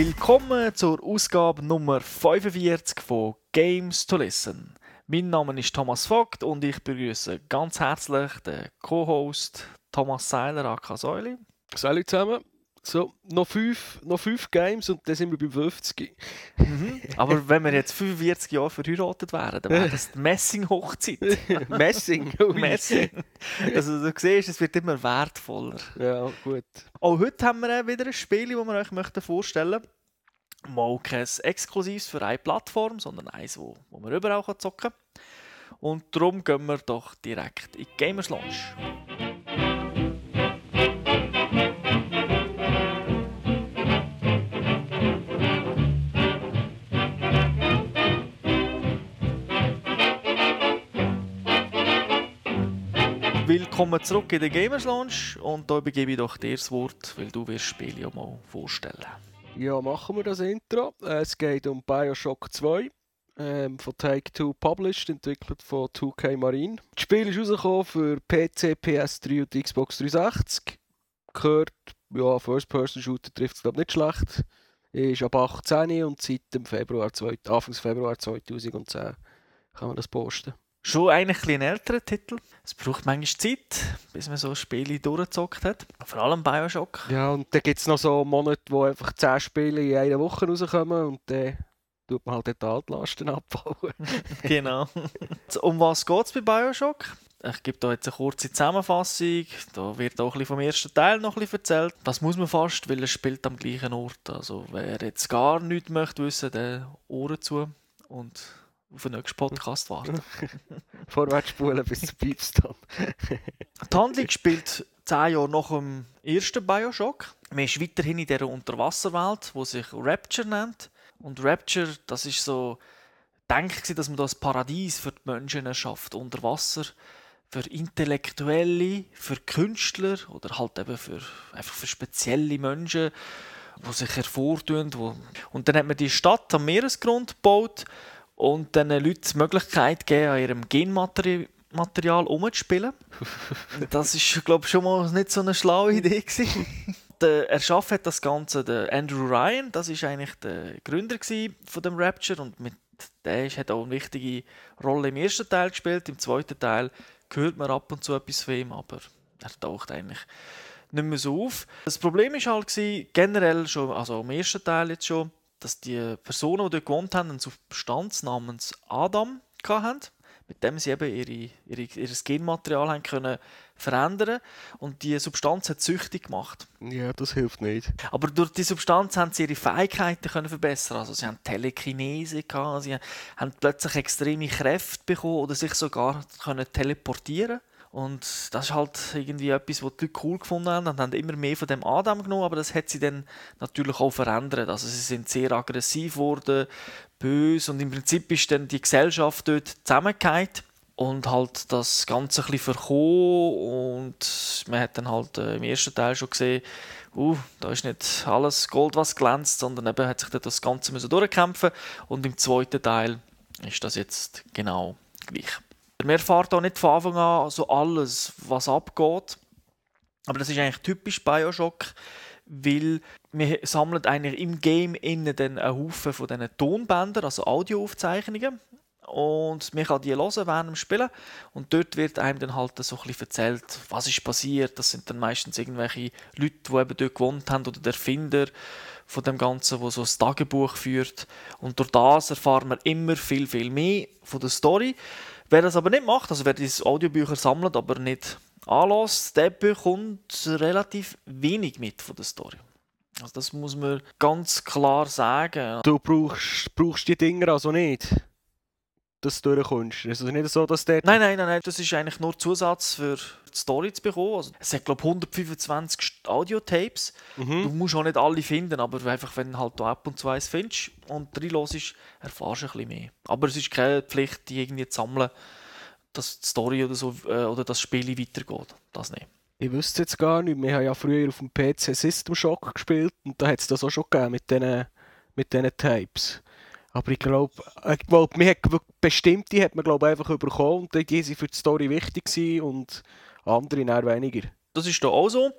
Willkommen zur Ausgabe Nummer 45 von Games to Listen. Mein Name ist Thomas Vogt und ich begrüße ganz herzlich den Co-Host Thomas Seiler, aka Säuli. Salut zusammen. So, noch fünf, noch fünf Games und dann sind wir beim 50. Mhm. Aber wenn wir jetzt 45 Jahre verheiratet wären, dann wäre das die Messing-Hochzeit. Messing. Messing. Also du siehst, es wird immer wertvoller. Ja, gut. Auch heute haben wir wieder ein Spiel, das wir euch möchten vorstellen möchten. Mal kein exklusives für eine Plattform, sondern eins, wo, wo man überall zocken kann. Und darum gehen wir doch direkt in die Gamers Lounge. Willkommen zurück in der Gamers Lounge und da begebe ich doch dir das Wort, weil du wirst das Spiel ja mal vorstellen. Ja, machen wir das Intro. Äh, Es geht um Bioshock 2. Ähm, von Take-Two published, entwickelt von 2K Marine. Das Spiel ist rausgekommen für PC, PS3 und Xbox 360. Gehört, ja, First-Person-Shooter trifft es glaube nicht schlecht. Ist ab 18 und seit dem Februar, zwei- Anfang Februar 2010 kann man das posten. Schon eigentlich ein, ein älterer Titel. Es braucht manchmal Zeit, bis man so Spiele durchgezockt hat. Vor allem Bioshock. Ja, und dann gibt es noch so Monate, wo einfach 10 Spiele in einer Woche rauskommen und dann tut man halt die Altlasten abbauen. genau. um was geht es bei Bioshock? Ich gebe da jetzt eine kurze Zusammenfassung. Da wird auch ein bisschen vom ersten Teil noch ein bisschen erzählt. Das muss man fast, weil es spielt am gleichen Ort. Also wer jetzt gar nichts möchte wissen, der Ohren zu und auf den nächsten Podcast warten. Vorwärts spulen bis zum Piepstand. Die Handlung spielt zehn Jahre nach dem ersten Bioshock. Man ist weiterhin in dieser Unterwasserwelt, die sich Rapture nennt. Und Rapture, das ist so, denkt dass man das Paradies für die Menschen erschafft, unter Wasser. Für Intellektuelle, für Künstler oder halt eben für, einfach für spezielle Menschen, die sich hervortun. Wo... Und dann hat man die Stadt am Meeresgrund gebaut und den Leuten die Möglichkeit gegeben, an ihrem Genmaterial Material umzuspielen. das ist, glaube ich, schon mal nicht so eine schlaue Idee gewesen. der Erschaff hat das Ganze der Andrew Ryan, das ist eigentlich der Gründer von dem Rapture und mit der hat auch eine wichtige Rolle im ersten Teil gespielt. Im zweiten Teil hört man ab und zu etwas von ihm, aber er taucht eigentlich nicht mehr so auf. Das Problem ist halt gewesen, generell schon, also im ersten Teil jetzt schon, dass die Personen, die dort gewohnt haben, einen Substanz namens Adam hatten, mit dem sie eben ihre, ihre, ihr Genmaterial haben können verändern und die Substanz hat süchtig gemacht. Ja, das hilft nicht. Aber durch die Substanz haben sie ihre Fähigkeiten können verbessern. Also sie haben Telekinese gehabt, sie haben plötzlich extreme Kräfte bekommen oder sich sogar können teleportieren. Und das ist halt irgendwie etwas, was die Leute cool gefunden haben und haben immer mehr von dem Adam genommen, aber das hat sie dann natürlich auch verändert. Also sie sind sehr aggressiv geworden, böse und im Prinzip ist dann die Gesellschaft dort zusammengefallen und halt das Ganze ein bisschen verkommen und man hat dann halt äh, im ersten Teil schon gesehen, uh, da ist nicht alles Gold, was glänzt, sondern eben hat sich dann das Ganze müssen durchkämpfen und im zweiten Teil ist das jetzt genau gleich. Man erfährt auch nicht von Anfang an so alles, was abgeht, aber das ist eigentlich typisch Bioshock, weil wir sammeln eigentlich im Game innen dann einen Haufen von diesen Tonbändern, also Audioaufzeichnungen und man kann die hören während dem Spielen und dort wird einem dann halt so ein bisschen erzählt, was ist passiert. Das sind dann meistens irgendwelche Leute, die eben dort gewohnt haben oder der Erfinder von dem Ganzen, wo so ein Tagebuch führt und durch das erfahren wir immer viel, viel mehr von der Story. Wer das aber nicht macht, also wer diese Audiobücher sammelt, aber nicht anlässt, der bekommt relativ wenig mit von der Story. Also das muss man ganz klar sagen. Du brauchst, brauchst die Dinger also nicht, dass du durchkommst. Es ist nicht so, dass der... Nein, nein, nein, nein, das ist eigentlich nur Zusatz für die Story zu bekommen. Also, es hat, glaube ich, 125 St- Audiotapes. Du Mhm. musst auch nicht alle finden, aber einfach, wenn du halt ab und zu eins findest und reinlässt, erfährst du ein bisschen mehr. Aber es ist keine Pflicht, die irgendwie zu sammeln, dass die Story oder, so, äh, oder das Spiel weitergeht. Das nicht. Ich wüsste jetzt gar nicht. Wir haben ja früher auf dem PC System Shock gespielt und da hat es das auch schon gegeben mit diesen mit diesen Tapes. Aber ich glaube, ich glaub, man hat bestimmte hat man glaub, einfach bekommen und die sind für die Story wichtig gewesen und andere eher weniger. Das ist da auch so.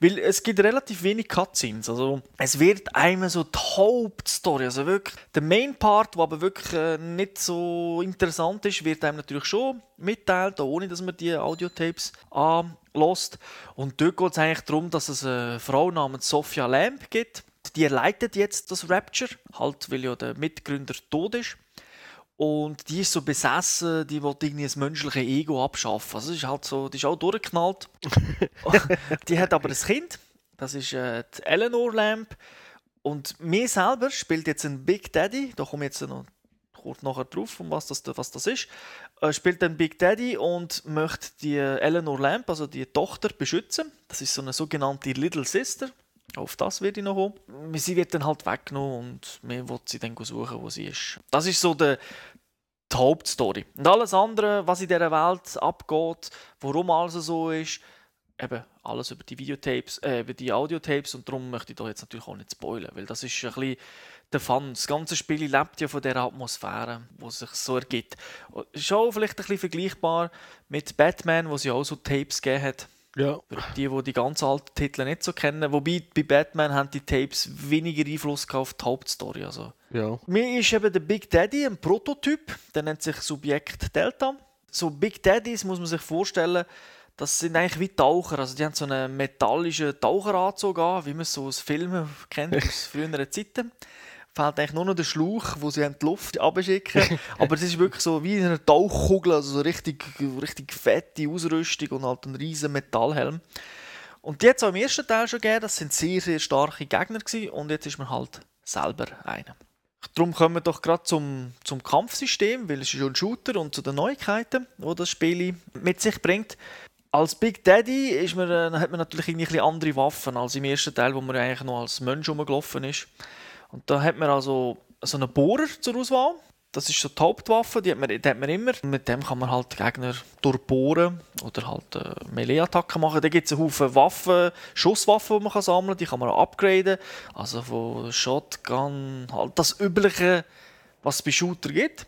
Weil es gibt relativ wenig Cutscenes. Also es wird einmal so die Hauptstory, also wirklich der Main Part, der aber wirklich äh, nicht so interessant ist, wird einem natürlich schon mitteilt, ohne dass man die Audiotapes anlässt. Und dort geht es eigentlich darum, dass es eine Frau namens Sophia Lamb gibt. Die leitet jetzt das Rapture, halt weil ja der Mitgründer tot ist. Und die ist so besessen, die will irgendwie das menschliche Ego abschaffen. Also, ist halt so, die ist auch durchgeknallt. die hat aber ein Kind, das ist äh, die Eleanor Lamp. Und mir selber spielt jetzt ein Big Daddy, da komme ich jetzt noch kurz nachher drauf, um was das, was das ist, äh, spielt ein Big Daddy und möchte die Eleanor Lamp, also die Tochter, beschützen. Das ist so eine sogenannte Little Sister. Auf das werde ich noch kommen. Sie wird dann halt weggenommen und mir wird sie dann suchen, wo sie ist. Das ist so der, die Hauptstory. Und alles andere, was in dieser Welt abgeht, warum alles so ist, eben alles über die Videotapes, äh, über die Audiotapes und darum möchte ich da jetzt natürlich auch nicht spoilern, weil das ist ein bisschen der Fun. Das ganze Spiel lebt ja von der Atmosphäre, die sich so ergibt. Auch vielleicht ein bisschen vergleichbar mit Batman, wo ja auch so Tapes gegeben hat ja. Die, die die ganz alten Titel nicht so kennen. Wobei bei Batman haben die Tapes weniger Einfluss auf die Hauptstory. Also. Ja. Mir ist eben der Big Daddy ein Prototyp, der nennt sich Subjekt Delta. So Big Daddies muss man sich vorstellen, das sind eigentlich wie Taucher. Also die haben so einen metallischen Taucheranzug an, wie man es so aus Filmen kennt, aus früheren Zeiten fehlt eigentlich nur noch der Schlauch, wo sie die Luft abschicken. Aber es ist wirklich so wie eine Tauchkugel, also so richtig, richtig fette Ausrüstung und halt ein riesen Metallhelm. Und die hat es auch im ersten Teil schon gegeben, das sind sehr, sehr starke Gegner gewesen, und jetzt ist man halt selber einer. Darum kommen wir doch gerade zum, zum Kampfsystem, weil es ist schon ein Shooter und zu den Neuigkeiten, die das Spiel mit sich bringt. Als Big Daddy ist man, äh, hat man natürlich ein bisschen andere Waffen als im ersten Teil, wo man eigentlich noch als Mensch rumgelaufen ist. Und da hat man also so einen Bohrer zur Auswahl. Das ist so die Hauptwaffe, die hat man, die hat man immer. Mit dem kann man halt Gegner durchbohren oder halt äh, Melee-Attacken machen. Da gibt es einen Haufen Waffen, Schusswaffen, die man kann sammeln kann. Die kann man auch upgraden. Also von Shotgun, halt das Übliche, was es bei Shooter gibt.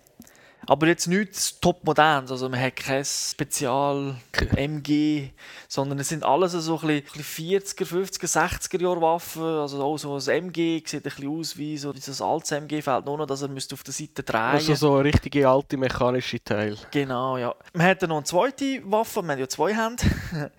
Aber jetzt nichts top-modernes. Also man hat kein Spezial-MG, sondern es sind alles so ein bisschen 40er, 50er, 60er Jahre Waffen. Also auch so ein MG sieht ein bisschen aus wie so dieses altes MG, fällt nur noch, dass er müsste auf der Seite drehen Also so eine richtige alte mechanische Teil. Genau, ja. Man hat dann noch eine zweite Waffe, man hat ja zwei Hände.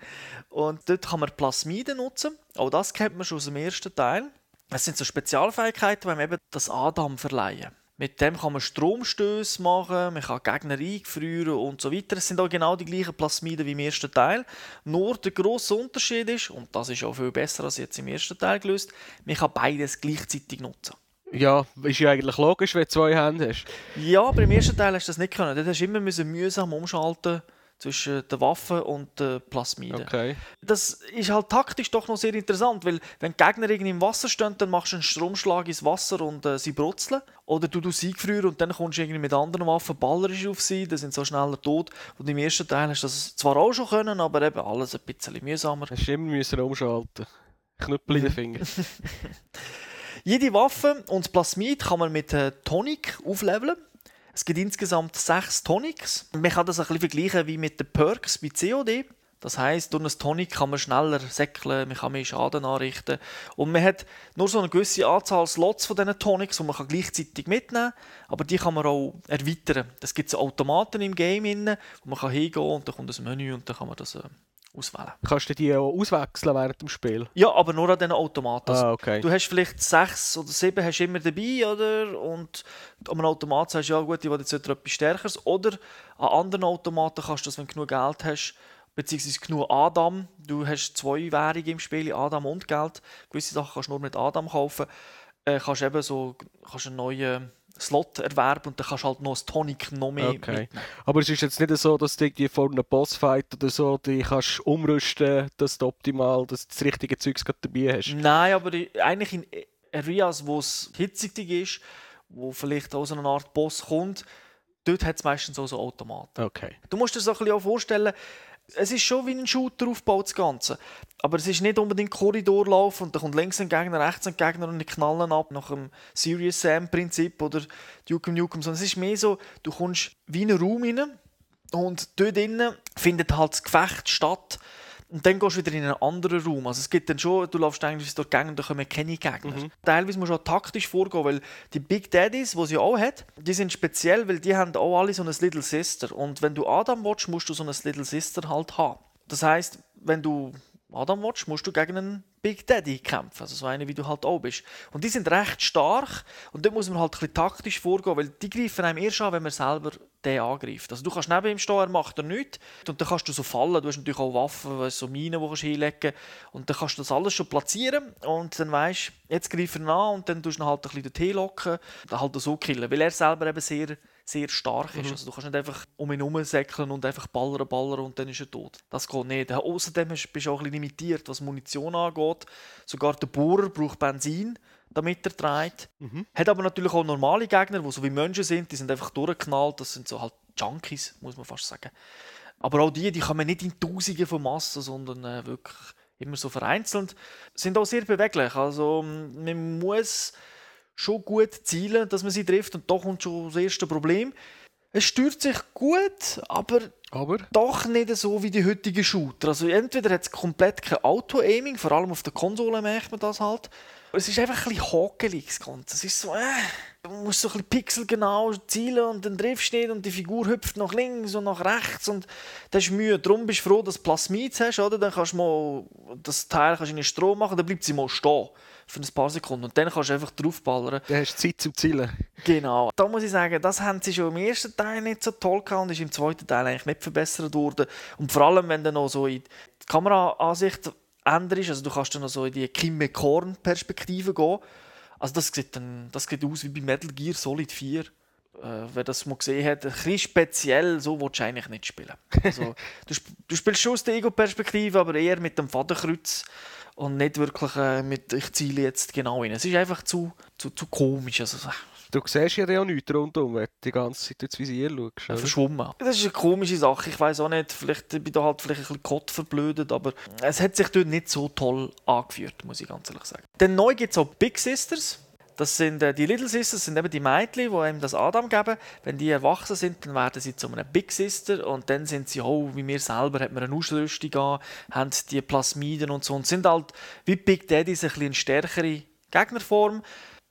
Und dort kann man Plasmiden nutzen. Auch das kennt man schon aus dem ersten Teil. Es sind so Spezialfähigkeiten, die man eben das Adam verleihen. Mit dem kann man Stromstöße machen, man kann Gegner eingefrieren und so weiter. Es sind auch genau die gleichen Plasmiden wie im ersten Teil. Nur der grosse Unterschied ist, und das ist auch viel besser als jetzt im ersten Teil gelöst, man kann beides gleichzeitig nutzen. Ja, ist ja eigentlich logisch, wenn du zwei Hände hast. Ja, aber im ersten Teil hast du das nicht können. Dort hast du immer mühsam umschalten zwischen den Waffen und den Plasmiden. Okay. Das ist halt taktisch doch noch sehr interessant, weil wenn die Gegner irgendwie im Wasser stehen, dann machst du einen Stromschlag ins Wasser und äh, sie brutzeln. Oder du sie eingefrieren und dann kommst du irgendwie mit anderen Waffen ballerisch auf sie, dann sind sie so schneller tot. Und im ersten Teil hast du das zwar auch schon können, aber eben alles ein bisschen mühsamer. Hast du immer müssen umschalten. Knüppel in den Finger. Jede Waffe und Plasmid kann man mit äh, Tonic aufleveln. Es gibt insgesamt sechs Tonics. Man kann das ein bisschen vergleichen wie mit den Perks bei COD. Das heisst, durch ein Tonic kann man schneller säckeln, man kann mehr Schaden anrichten. Und man hat nur so eine gewisse Anzahl Slots von diesen Tonics, die man gleichzeitig mitnehmen kann. Aber die kann man auch erweitern. Es gibt so Automaten im Game, wo man hingehen kann und dann kommt ein Menü und dann kann man das äh, auswählen. Kannst du die auch auswechseln während dem Spiel? Ja, aber nur an diesen Automaten. Ah, okay. Du hast vielleicht sechs oder sieben hast immer dabei, oder? Und an einem Automat sagst du, ja gut, ich will jetzt etwas Stärkeres. Oder an anderen Automaten kannst du das, wenn du genug Geld hast, beziehungsweise genug Adam. Du hast zwei Währungen im Spiel, Adam und Geld. Gewisse Sachen kannst du nur mit Adam kaufen. Äh, kannst eben so kannst einen neuen Slot erwerben und dann kannst du halt noch das Tonic noch mehr okay. Mitnehmen. Aber es ist jetzt nicht so, dass du irgendwie vor einem Bossfight oder so die kannst umrüsten, dass du optimal dass du das richtige Zeugs dabei hast. Nein, aber eigentlich in Areas, wo es hitzig ist, wo vielleicht auch so eine Art Boss kommt, dort hat es meistens auch so Automaten. Okay. Du musst dir das ein bisschen auch vorstellen, es ist schon wie ein Shooter aufgebaut, das Ganze. Aber es ist nicht unbedingt Korridorlauf und da kommt links ein Gegner, rechts ein Gegner und die knallen ab nach dem Serious Sam-Prinzip oder Duke Nukem, sondern es ist mehr so, du kommst wie in einen Raum rein und dort drinnen findet halt das Gefecht statt. Und dann gehst du wieder in einen anderen Raum. Also es gibt dann schon, du läufst eigentlich durch Gänge und da kommen keine Gegner. Mhm. Teilweise musst du auch taktisch vorgehen, weil die Big Daddies, die sie auch hat, die sind speziell, weil die haben auch alle so eine Little Sister. Und wenn du Adam willst, musst du so eine Little Sister halt haben. Das heißt, wenn du Adam willst, musst du gegen einen Big Daddy kämpfen. Also so eine, wie du halt auch bist. Und die sind recht stark und dort muss man halt ein bisschen taktisch vorgehen, weil die greifen einem erst an, wenn man selber den angreift. Also du kannst neben ihm stehen, er macht er nichts. Und dann kannst du so fallen. Du hast natürlich auch Waffen, so Minen, die du hinlegen kannst. Und dann kannst du das alles schon platzieren und dann weißt du, jetzt greift er an und dann tust du ihn halt ein bisschen dorthin locken und halt so killen. Weil er selber eben sehr sehr stark ist. Mhm. Also du kannst nicht einfach um ihn herumsäckeln und einfach ballern, ballern und dann ist er tot. Das geht nicht. Außerdem bist du auch ein bisschen limitiert, was Munition angeht. Sogar der Bohrer braucht Benzin, damit er dreht. Mhm. Hat aber natürlich auch normale Gegner, die so wie Menschen sind, die sind einfach durchgeknallt. Das sind so halt Junkies, muss man fast sagen. Aber auch die, die kommen nicht in Tausende von Massen, sondern äh, wirklich immer so vereinzelt. Sind auch sehr beweglich. Also man muss schon gut zielen, dass man sie trifft und da kommt schon das erste Problem. Es steuert sich gut, aber Aber doch nicht so wie die heutigen Shooter. Also entweder hat es komplett kein Auto-Aiming, vor allem auf der Konsole merkt man das halt. Es ist einfach ein bisschen hakelig, das Ganze. Es ist so, äh, du musst so ein bisschen pixelgenau zielen und dann triffst du nicht und die Figur hüpft nach links und nach rechts und das ist Mühe. Darum bist du froh, dass du Plasmid hast, oder? Dann kannst du mal das Teil kannst in den Strom machen, dann bleibt sie mal stehen für ein paar Sekunden und dann kannst du einfach draufballern. dann hast du Zeit zum Zielen. Genau. Da muss ich sagen, das haben sie schon im ersten Teil nicht so toll gehabt und ist im zweiten Teil eigentlich nicht verbessert worden. Und vor allem, wenn du noch so in die Kameraansicht änderst, also du kannst dann noch so in die Kimme Korn Perspektive gehen. Also das sieht, dann, das sieht aus wie bei Metal Gear Solid 4. Äh, wer das mal gesehen hat, ein bisschen speziell, so willst du eigentlich nicht spielen. Also, du, sp du spielst schon aus der Ego-Perspektive, aber eher mit dem Fadenkreuz und nicht wirklich äh, mit, ich ziele jetzt genau hin. Es ist einfach zu, zu, zu komisch. Also, Du siehst ja auch nichts rundum, wenn du die ganze Zeit durchs Visier schaust. oder? verschwommen. Das ist eine komische Sache. Ich weiß auch nicht, vielleicht bin ich da halt vielleicht ein bisschen Gott verblödet, aber es hat sich dort nicht so toll angeführt, muss ich ganz ehrlich sagen. Dann neu gibt es auch Big Sisters. Das sind äh, die Little Sisters, sind eben die Mädchen, die ihm das Adam geben. Wenn die erwachsen sind, dann werden sie zu einer Big Sister und dann sind sie auch, wie wir selber, hat man eine Ausrüstung an, haben die Plasmiden und so und sind halt wie Big Daddies ein bisschen eine stärkere Gegnerform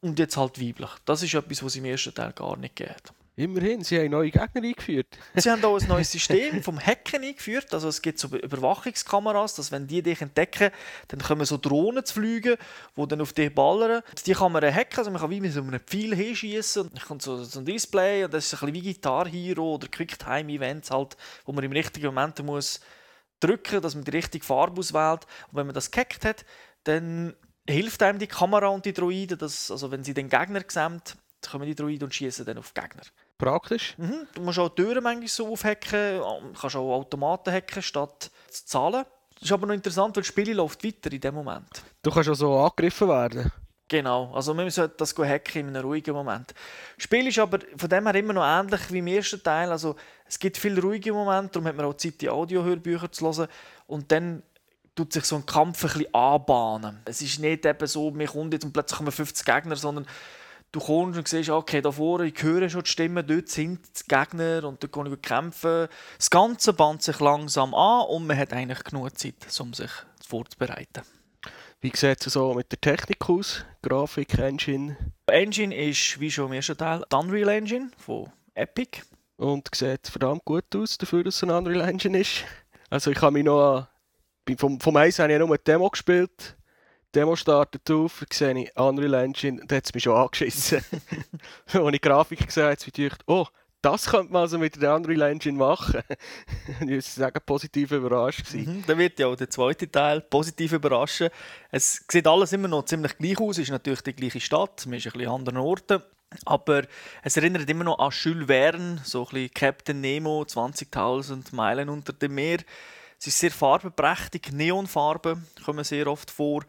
und jetzt halt weiblich. Das ist etwas, was es im ersten Teil gar nicht geht. Immerhin, sie haben neue Gegner eingeführt. Sie haben auch ein neues System vom Hacken eingeführt. Also es gibt so Überwachungskameras, dass wenn die dich entdecken, dann kommen so Drohnen zu fliegen, die dann auf dich ballern. Die kann man hacken, also man kann wie mit so einem Pfeil hinschießen. Dann kommt so, so ein Display und das ist ein bisschen wie Guitar Hero oder Quicktime-Events halt, wo man im richtigen Moment muss drücken, dass man die richtige Farbe auswählt. Und wenn man das gehackt hat, dann hilft einem die Kamera und die Droiden, dass, also wenn sie den Gegner gesamt, kommen die Droiden und schießen dann auf Gegner. Praktisch. Mhm. Du musst auch Türen manchmal so aufhacken, du kannst auch Automaten hacken, statt zu zahlen. Das ist aber noch interessant, weil das Spiel läuft weiter in dem Moment. Du kannst also angegriffen werden. Genau, also wir sollten das hacken in einem ruhigen Moment. Das Spiel ist aber von dem her immer noch ähnlich wie im ersten Teil. Also es gibt viele ruhige Momente, darum hat man auch Zeit, die Audiohörbücher zu hören. Und dann tut sich so ein Kampf ein bisschen anbahnen. Es ist nicht eben so, mir kommt jetzt und plötzlich kommen 50 Gegner, sondern du kommst und siehst, okay, da vorne, ich höre schon die Stimmen, dort sind die Gegner und dort kann ich kämpfen. Das Ganze bahnt sich langsam an und man hat eigentlich genug Zeit, um sich vorzubereiten. Wie sieht es so mit der Technik aus? Grafik, Engine Engine ist, wie schon im ersten Teil, die Unreal Engine von Epic. und sieht verdammt gut aus, dafür, dass es ein Unreal Engine ist. Also ich habe mich noch an, vom, vom Eis habe ich nur eine Demo gespielt. Die Demo startet auf, sehe ich Unreal Engine, da hat es mich schon angeschissen. Als ich die Grafik gesehen habe, habe ich gedacht, oh, das könnte man also mit der Unreal Engine machen. ich muss sagen, positiv überrascht gewesen. Mhm. Dann wird ja auch der zweite Teil positiv überraschen. Es sieht alles immer noch ziemlich gleich aus. Es ist natürlich die gleiche Stadt, man ist ein bisschen an anderen Orten. Aber es erinnert immer noch an Jules Verne, so ein bisschen Captain Nemo, 20.000 Meilen unter dem Meer. Es ist sehr farbenprächtig, Neonfarben kommen sehr oft vor.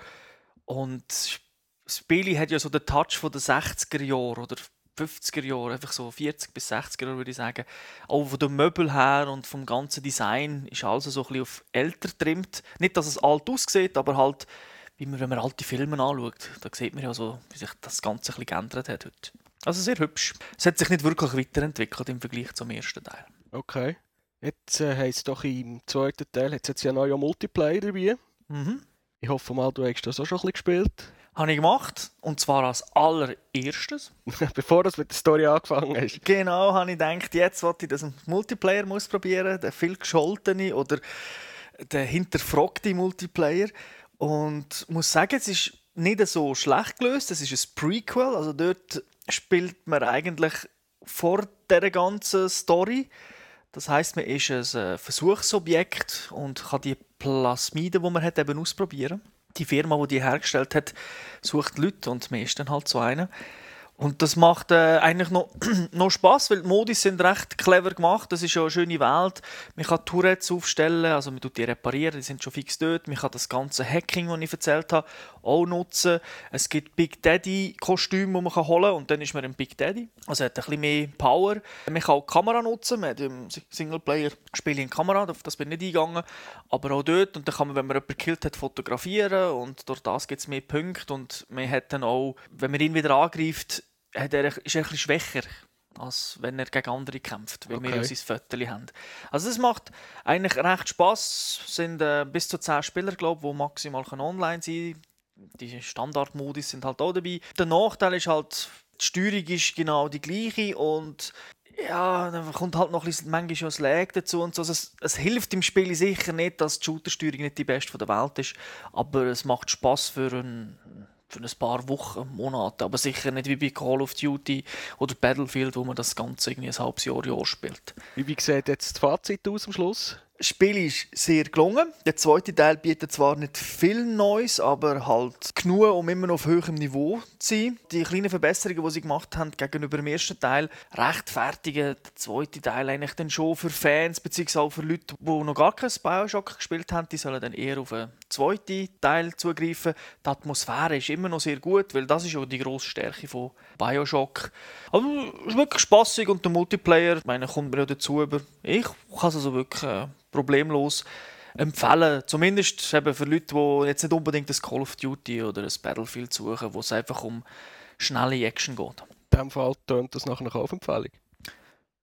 Und das Spiel hat ja so den Touch von den 60er Jahren oder 50er Jahren, einfach so 40 bis 60er Jahre würde ich sagen. Auch von den Möbeln her und vom ganzen Design ist alles so ein bisschen auf älter trimmt. Nicht, dass es alt aussieht, aber halt, wie man, wenn man alte Filme anschaut, da sieht man ja so, wie sich das Ganze ein bisschen geändert hat heute. Also sehr hübsch. Es hat sich nicht wirklich weiterentwickelt im Vergleich zum ersten Teil. Okay. Jetzt äh, heisst doch im zweiten Teil hat's jetzt ja noch Multiplayer dabei. Mhm. Ich hoffe mal, du hast das auch schon ein bisschen gespielt. Habe ich gemacht. Und zwar als allererstes. Bevor du mit der Story angefangen hast. Genau, habe ich gedacht, jetzt wollte ich das im Multiplayer muss probieren, den viel gescholtene oder den hinterfragte Multiplayer. Und muss sagen, es ist nicht so schlecht gelöst. Es ist ein Prequel, also dort spielt man eigentlich vor der ganzen Story. Das heißt, man ist ein äh, Versuchsobjekt und kann die Plasmiden, die man hat, eben ausprobieren. Die Firma, die die hergestellt hat, sucht Leute und man ist dann halt so einer. Und das macht äh, eigentlich noch, noch Spaß, weil die Modis sind recht clever gemacht. Das ist ja eine schöne Welt. Man kann Tourettes aufstellen, also man tut die reparieren, die sind schon fix dort. Man kann das ganze Hacking, das ich erzählt habe, auch nutzen. Es gibt Big Daddy Kostüme, die man kann holen kann und dann ist man ein Big Daddy. Also hat ein bisschen mehr Power. Man kann auch die Kamera nutzen. Man hat im Singleplayer Spiele in Kamera, auf das bin ich nicht eingegangen. Aber auch dort. Und dann kann man, wenn man jemanden gekillt hat, fotografieren und durch das gibt es mehr Punkte. Und man hat dann auch, wenn man ihn wieder angreift, hat er, ist er ein bisschen schwächer, als wenn er gegen andere kämpft, weil Okay. wir ja sein Viertel haben. Also es macht eigentlich recht Spass. Es sind äh, bis zu 10 Spieler, glaube ich, die maximal online sein können. Die Standardmodis sind halt auch dabei. Der Nachteil ist halt, die Steuerung ist genau die gleiche und ja, dann kommt halt noch ein bisschen, manchmal schon das Lag dazu und so. Also es, es hilft im Spiel sicher nicht, dass die Shooter-Steuerung nicht die beste der Welt ist, aber es macht Spaß für ein, für ein paar Wochen, Monate, aber sicher nicht wie bei Call of Duty oder Battlefield, wo man das Ganze irgendwie ein halbes Jahr, Jahr spielt. Wie, sieht jetzt das Fazit aus am Schluss? Spiel ist sehr gelungen. Der zweite Teil bietet zwar nicht viel Neues, aber halt genug, um immer noch auf höherem Niveau zu sein. Die kleinen Verbesserungen, die sie gemacht haben gegenüber dem ersten Teil, rechtfertigen den zweiten Teil eigentlich dann schon für Fans, auch für Leute, die noch gar kein Bioshock gespielt haben. Die sollen dann eher auf den zweiten Teil zugreifen. Die Atmosphäre ist immer noch sehr gut, weil das ist auch die grosse Stärke von Bioshock. Aber es ist wirklich spaßig und der Multiplayer, ich meine, kommt mir ja dazu, aber ich kann es also wirklich äh, problemlos empfehlen. Zumindest eben für Leute, die jetzt nicht unbedingt ein Call of Duty oder ein Battlefield suchen, wo es einfach um schnelle Action geht. In diesem Fall tönt das nach einer Kaufempfehlung.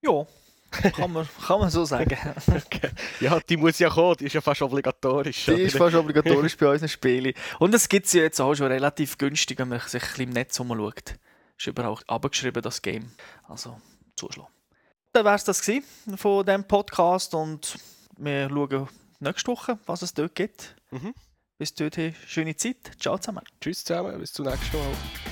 Ja, kann man, kann man so sagen. Ja, die muss ja kommen, die ist ja fast obligatorisch. Die ist fast obligatorisch bei unseren Spielen. Und es gibt sie jetzt auch schon relativ günstig, wenn man sich ein bisschen im Netz umschaut. Ist überall abgeschrieben, das Game. Also, zuschlagen. Dann wäre es das gewesen von diesem Podcast und wir schauen nächste Woche, was es dort gibt. Mhm. Bis dorthin, schöne Zeit. Ciao zusammen. Tschüss zusammen, bis zum nächsten Mal.